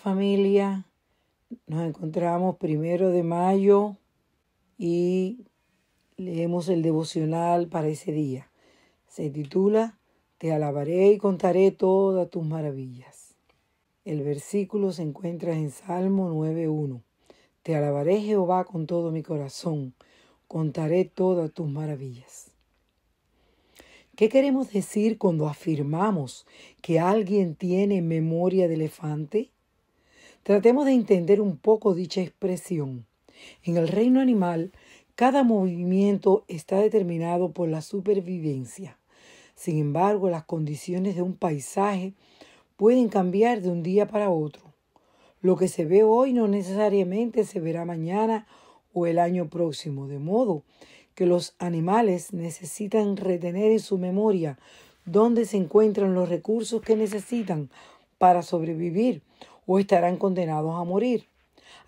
familia. Nos encontramos primero de mayo y leemos el devocional para ese día. Se titula Te alabaré y contaré todas tus maravillas. El versículo se encuentra en Salmo 9.1. Te alabaré Jehová con todo mi corazón, contaré todas tus maravillas. ¿Qué queremos decir cuando afirmamos que alguien tiene memoria de elefante? Tratemos de entender un poco dicha expresión. En el reino animal, cada movimiento está determinado por la supervivencia. Sin embargo, las condiciones de un paisaje pueden cambiar de un día para otro. Lo que se ve hoy no necesariamente se verá mañana o el año próximo, de modo que los animales necesitan retener en su memoria dónde se encuentran los recursos que necesitan para sobrevivir o estarán condenados a morir.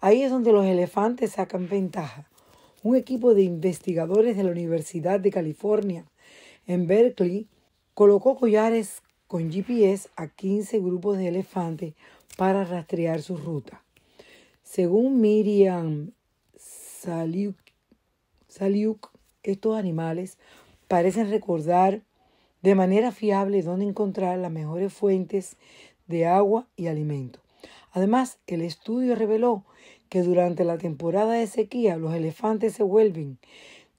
Ahí es donde los elefantes sacan ventaja. Un equipo de investigadores de la Universidad de California en Berkeley colocó collares con GPS a 15 grupos de elefantes para rastrear su ruta. Según Miriam Saliuk, estos animales parecen recordar de manera fiable dónde encontrar las mejores fuentes de agua y alimento. Además, el estudio reveló que durante la temporada de sequía los elefantes se vuelven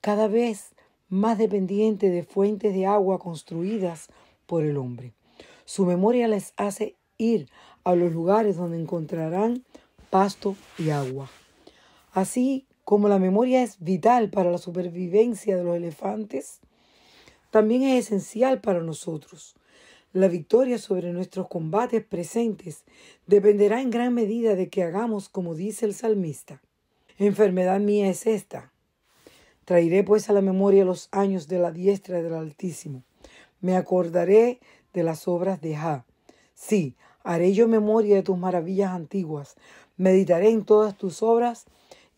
cada vez más dependientes de fuentes de agua construidas por el hombre. Su memoria les hace ir a los lugares donde encontrarán pasto y agua. Así como la memoria es vital para la supervivencia de los elefantes, también es esencial para nosotros. La victoria sobre nuestros combates presentes dependerá en gran medida de que hagamos como dice el salmista. Enfermedad mía es esta. Traeré pues a la memoria los años de la diestra del Altísimo. Me acordaré de las obras de Ja. Sí, haré yo memoria de tus maravillas antiguas. Meditaré en todas tus obras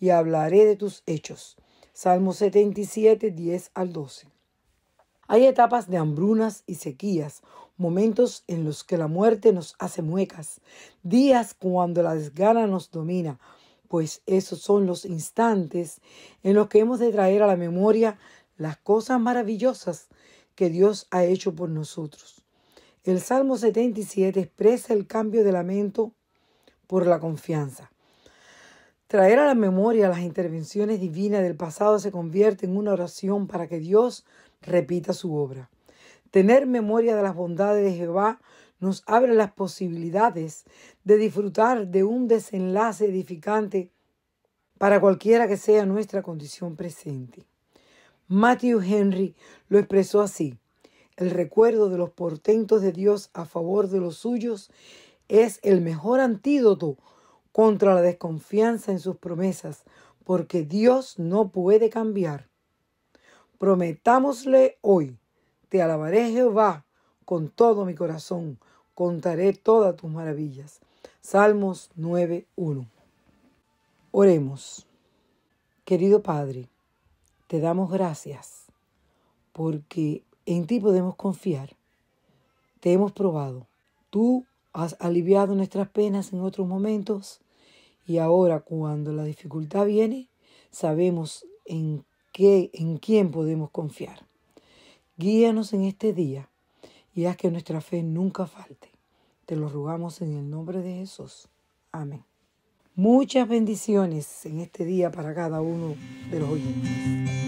y hablaré de tus hechos. Salmo 77, 10 al 12. Hay etapas de hambrunas y sequías, momentos en los que la muerte nos hace muecas, días cuando la desgana nos domina, pues esos son los instantes en los que hemos de traer a la memoria las cosas maravillosas que Dios ha hecho por nosotros. El Salmo 77 expresa el cambio de lamento por la confianza. Traer a la memoria las intervenciones divinas del pasado se convierte en una oración para que Dios repita su obra. Tener memoria de las bondades de Jehová nos abre las posibilidades de disfrutar de un desenlace edificante para cualquiera que sea nuestra condición presente. Matthew Henry lo expresó así. El recuerdo de los portentos de Dios a favor de los suyos es el mejor antídoto contra la desconfianza en sus promesas, porque Dios no puede cambiar. Prometámosle hoy, te alabaré Jehová con todo mi corazón, contaré todas tus maravillas. Salmos 9.1. Oremos. Querido Padre, te damos gracias porque en ti podemos confiar. Te hemos probado. Tú has aliviado nuestras penas en otros momentos y ahora cuando la dificultad viene, sabemos en qué, en quién podemos confiar. Guíanos en este día y haz que nuestra fe nunca falte. Te lo rogamos en el nombre de Jesús. Amén. Muchas bendiciones en este día para cada uno de los oyentes.